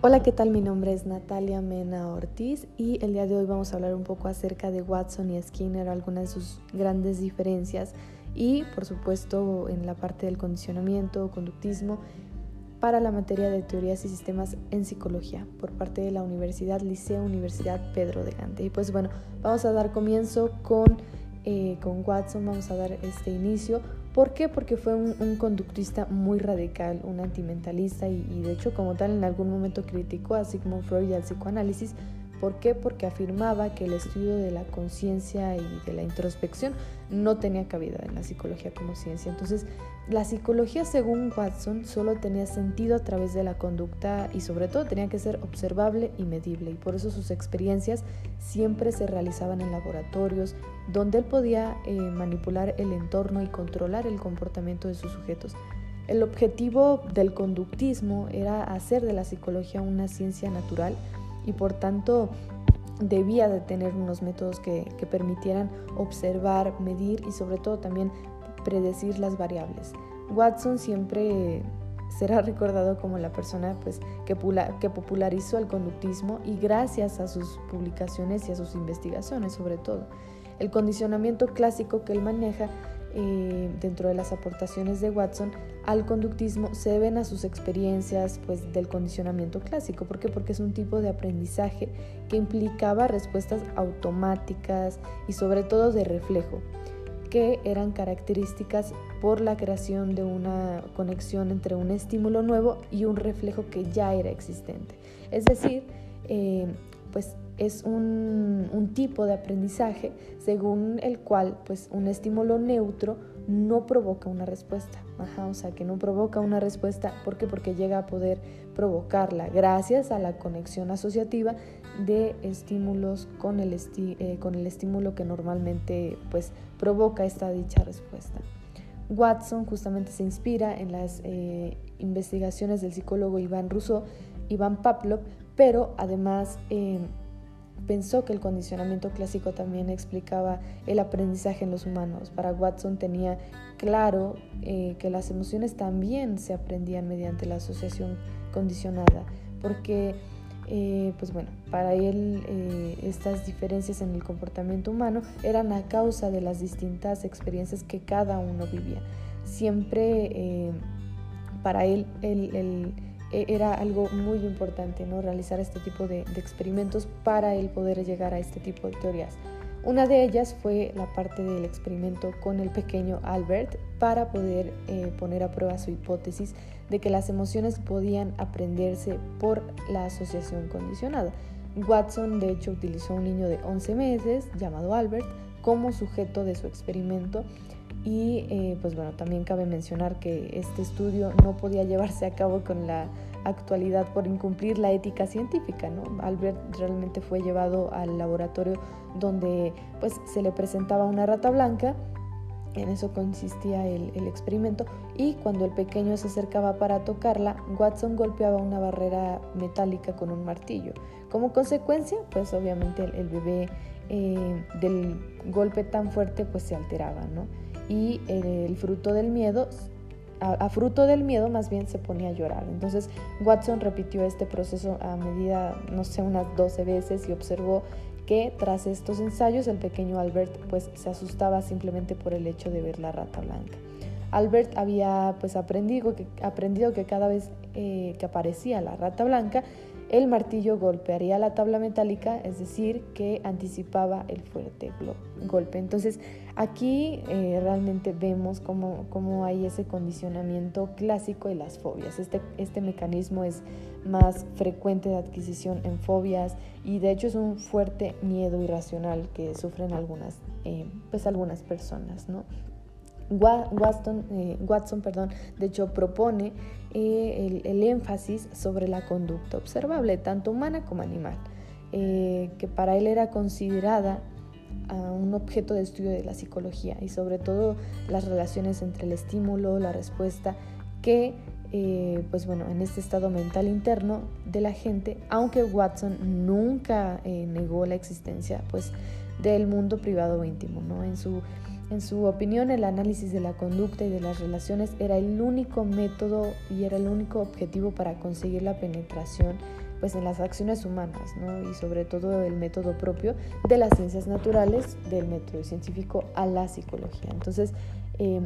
Hola, ¿qué tal? Mi nombre es Natalia Mena Ortiz y el día de hoy vamos a hablar un poco acerca de Watson y Skinner, algunas de sus grandes diferencias y, por supuesto, en la parte del condicionamiento, conductismo, para la materia de teorías y sistemas en psicología por parte de la Universidad Liceo Universidad Pedro de Gante. Y pues bueno, vamos a dar comienzo con, eh, con Watson, vamos a dar este inicio ¿Por qué? Porque fue un, conductista muy radical, un antimentalista y, y, de hecho como tal en algún momento criticó a Sigmund Freud y al psicoanálisis. ¿Por qué? Porque afirmaba que el estudio de la conciencia y de la introspección no tenía cabida en la psicología como ciencia. Entonces, la psicología, según Watson, solo tenía sentido a través de la conducta y sobre todo tenía que ser observable y medible. Y por eso sus experiencias siempre se realizaban en laboratorios, donde él podía eh, manipular el entorno y controlar el comportamiento de sus sujetos. El objetivo del conductismo era hacer de la psicología una ciencia natural y por tanto debía de tener unos métodos que, que permitieran observar, medir y sobre todo también predecir las variables. Watson siempre será recordado como la persona pues, que, que popularizó el conductismo y gracias a sus publicaciones y a sus investigaciones sobre todo. El condicionamiento clásico que él maneja eh, dentro de las aportaciones de Watson al conductismo se deben a sus experiencias pues, del condicionamiento clásico. ¿Por qué? Porque es un tipo de aprendizaje que implicaba respuestas automáticas y sobre todo de reflejo que eran características por la creación de una conexión entre un estímulo nuevo y un reflejo que ya era existente. Es decir, eh, pues es un, un, tipo de aprendizaje según el cual pues un estímulo neutro no provoca una respuesta. O sea, que no provoca una respuesta. Porque llega a poder provocarla gracias a la conexión asociativa de estímulos con el, eh, con el estímulo que normalmente pues, provoca esta dicha respuesta. Watson justamente se inspira en las eh, investigaciones del psicólogo Iván Rousseau, Iván Pavlov, pero además eh, pensó que el condicionamiento clásico también explicaba el aprendizaje en los humanos. Para Watson tenía claro que las emociones también se aprendían mediante la asociación condicionada, porque eh, pues bueno, para él eh, estas diferencias en el comportamiento humano eran a causa de las distintas experiencias que cada uno vivía. Siempre eh, para él, e, era algo muy importante ¿no? realizar este tipo de, experimentos para él poder llegar a este tipo de teorías. Una de ellas fue la parte del experimento con el pequeño Albert para poder eh, poner a prueba su hipótesis de que las emociones podían aprenderse por la asociación condicionada. Watson de hecho utilizó un niño de 11 meses llamado Albert como sujeto de su experimento y eh, pues bueno, también cabe mencionar que este estudio no podía llevarse a cabo con la actualidad por incumplir la ética científica. ¿no? Albert realmente fue llevado al laboratorio donde pues, se le presentaba una rata blanca, en eso consistía el, el experimento, y cuando el pequeño se acercaba para tocarla, Watson golpeaba una barrera metálica con un martillo. Como consecuencia, pues obviamente el, bebé eh, del golpe tan fuerte pues se alteraba, ¿no? Y el fruto del miedo a, fruto del miedo más bien se ponía a llorar. Entonces Watson repitió este proceso a medida, no sé, unas 12 veces y observó que tras estos ensayos el pequeño Albert pues se asustaba simplemente por el hecho de ver la rata blanca. Albert había pues aprendido que, aprendido que cada vez eh, que aparecía la rata blanca el martillo golpearía la tabla metálica, es decir, que anticipaba el fuerte golpe. Entonces, aquí eh, realmente vemos cómo, cómo, hay ese condicionamiento clásico de las fobias. Este, este mecanismo es más frecuente de adquisición en fobias y de hecho es un fuerte miedo irracional que sufren algunas, eh, pues algunas personas, ¿no? Watson, eh, Watson perdón, de hecho propone eh, el, énfasis sobre la conducta observable, tanto humana como animal, eh, que para él era considerada un objeto de estudio de la psicología y sobre todo las relaciones entre el estímulo, la respuesta, que pues bueno, en este estado mental interno de la gente, aunque Watson nunca negó la existencia pues del mundo privado íntimo, ¿no? En su en su opinión, el análisis de la conducta y de las relaciones era el único método y era el único objetivo para conseguir la penetración pues en las acciones humanas, ¿no? y sobre todo el método propio de las ciencias naturales, del método científico a la psicología. Entonces, eh,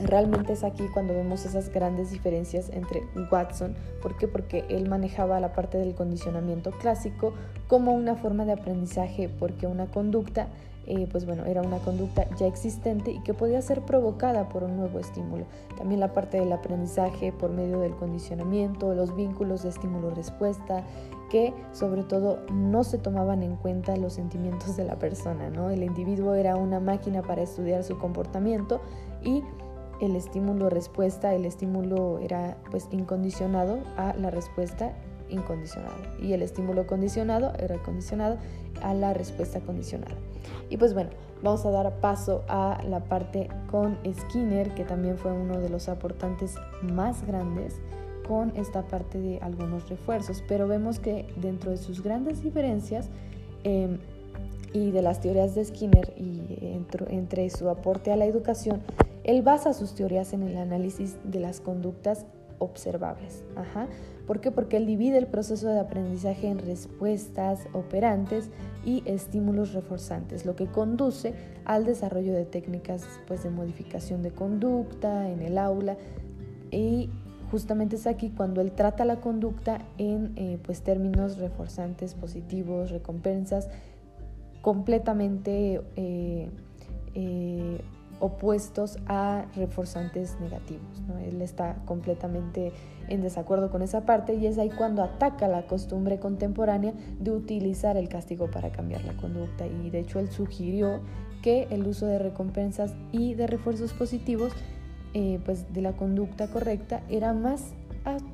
realmente es aquí cuando vemos esas grandes diferencias entre Watson. ¿Por qué? Porque él manejaba la parte del condicionamiento clásico como una forma de aprendizaje, porque una conducta eh, pues bueno, era una conducta ya existente y que podía ser provocada por un nuevo estímulo. También la parte del aprendizaje por medio del condicionamiento, los vínculos de estímulo-respuesta, que sobre todo no se tomaban en cuenta los sentimientos de la persona, ¿no? El individuo era una máquina para estudiar su comportamiento y el estímulo-respuesta, el estímulo era pues incondicionado a la respuesta incondicionada y el estímulo condicionado era condicionado a la respuesta condicionada. Y pues bueno, vamos a dar paso a la parte con Skinner, que también fue uno de los aportantes más grandes con esta parte de algunos refuerzos, pero vemos que dentro de sus grandes diferencias em, y de las teorías de Skinner y entre su aporte a la educación, él basa sus teorías en el análisis de las conductas observables. Ajá. ¿Por qué? Porque él divide el proceso de aprendizaje en respuestas operantes y estímulos reforzantes, lo que conduce al desarrollo de técnicas pues, de modificación de conducta en el aula y justamente es aquí cuando él trata la conducta en eh, pues, términos reforzantes, positivos, recompensas, completamente eh, eh, opuestos a reforzantes negativos. Él está completamente en desacuerdo con esa parte y es ahí cuando ataca la costumbre contemporánea de utilizar el castigo para cambiar la conducta y de hecho él sugirió que el uso de recompensas y de refuerzos positivos eh, pues de la conducta correcta era más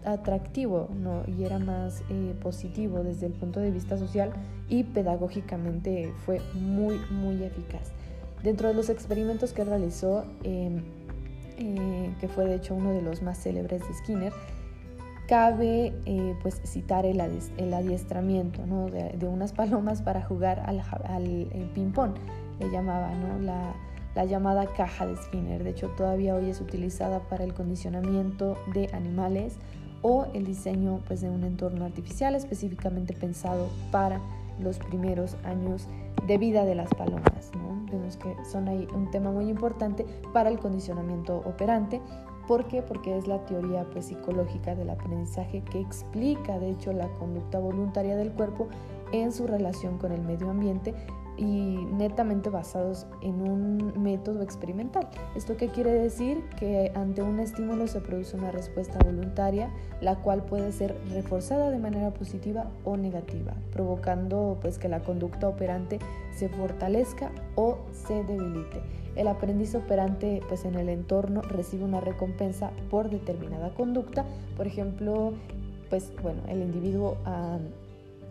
atractivo y era más eh, positivo desde el punto de vista social y pedagógicamente fue muy muy eficaz. Dentro de los experimentos que realizó, em, eh, que fue de hecho uno de los más célebres de Skinner, cabe eh, pues citar el, adiestramiento de, unas palomas para jugar al, al ping-pong, le llamaba, la, la llamada caja de Skinner. De hecho, todavía hoy es utilizada para el condicionamiento de animales o el diseño pues, de un entorno artificial específicamente pensado para los primeros años de vida de las palomas. Vemos que son ahí un tema muy importante para el condicionamiento operante. ¿Por qué? Porque es la teoría pues, psicológica del aprendizaje que explica, de hecho, la conducta voluntaria del cuerpo en su relación con el medio ambiente y netamente basados en un método experimental. ¿Esto qué quiere decir? Que ante un estímulo se produce una respuesta voluntaria, la cual puede ser reforzada de manera positiva o negativa, provocando pues que la conducta operante se fortalezca o se debilite. El aprendiz operante pues en el entorno recibe una recompensa por determinada conducta, por ejemplo, pues bueno, el individuo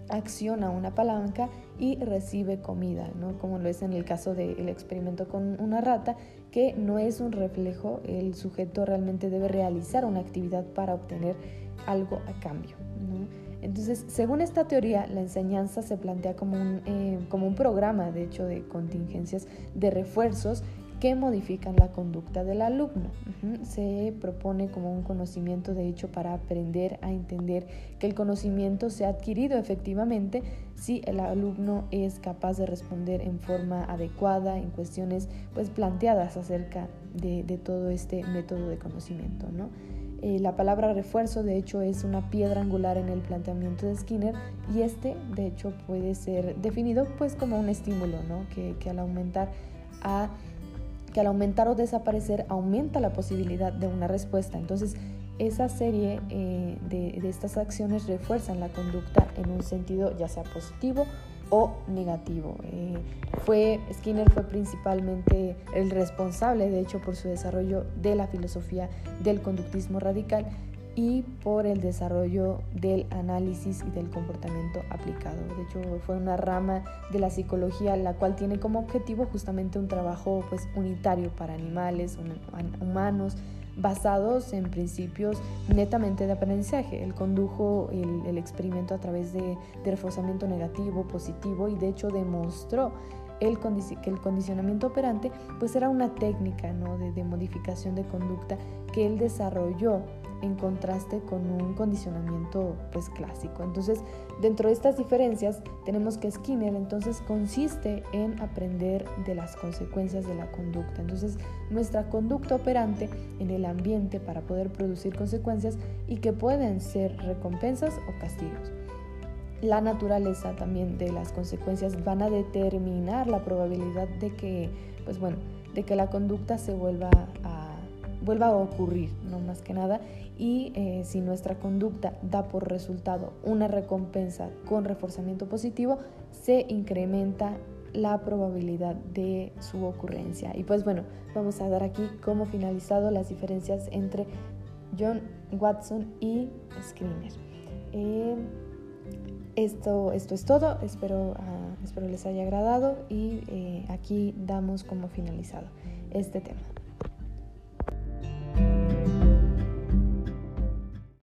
acciona una palanca y recibe comida, ¿no? como lo es en el caso del experimento con una rata, que no es un reflejo, el sujeto realmente debe realizar una actividad para obtener algo a cambio. Entonces, según esta teoría, la enseñanza se plantea como un, eh, como un programa, de hecho, de contingencias, de refuerzos que modifican la conducta del alumno. Se propone como un conocimiento de hecho para aprender a entender que el conocimiento se ha adquirido efectivamente si el alumno es capaz de responder en forma adecuada en cuestiones pues planteadas acerca de, todo este método de conocimiento. ¿no? Eh, la palabra refuerzo de hecho es una piedra angular en el planteamiento de Skinner y este de hecho puede ser definido pues como un estímulo ¿no? que, que al aumentar a que al aumentar o desaparecer aumenta la posibilidad de una respuesta. Entonces, esa serie eh, de, estas acciones refuerzan la conducta en un sentido ya sea positivo o negativo. Eh, fue, Skinner fue principalmente el responsable, de hecho, por su desarrollo de la filosofía del conductismo radical y por el desarrollo del análisis y del comportamiento aplicado. De hecho, fue una rama de la psicología la cual tiene como objetivo justamente un trabajo pues, unitario para animales, humanos, basados en principios netamente de aprendizaje. Él condujo el, experimento a través de, reforzamiento negativo, positivo y de hecho demostró el que el condicionamiento operante pues era una técnica ¿no? de, de modificación de conducta que él desarrolló en contraste con un condicionamiento pues clásico. Entonces, dentro de estas diferencias tenemos que Skinner entonces consiste en aprender de las consecuencias de la conducta. Entonces, nuestra conducta operante en el ambiente para poder producir consecuencias y que pueden ser recompensas o castigos. La naturaleza también de las consecuencias van a determinar la probabilidad de que, pues bueno, de que la conducta se vuelva a, vuelva a ocurrir, no más que nada, y eh, si nuestra conducta da por resultado una recompensa con reforzamiento positivo, se incrementa la probabilidad de su ocurrencia. Y pues bueno, vamos a dar aquí como finalizado las diferencias entre John Watson y Skinner. Eh, esto, esto es todo, espero, ah, espero les haya agradado y eh, aquí damos como finalizado este tema.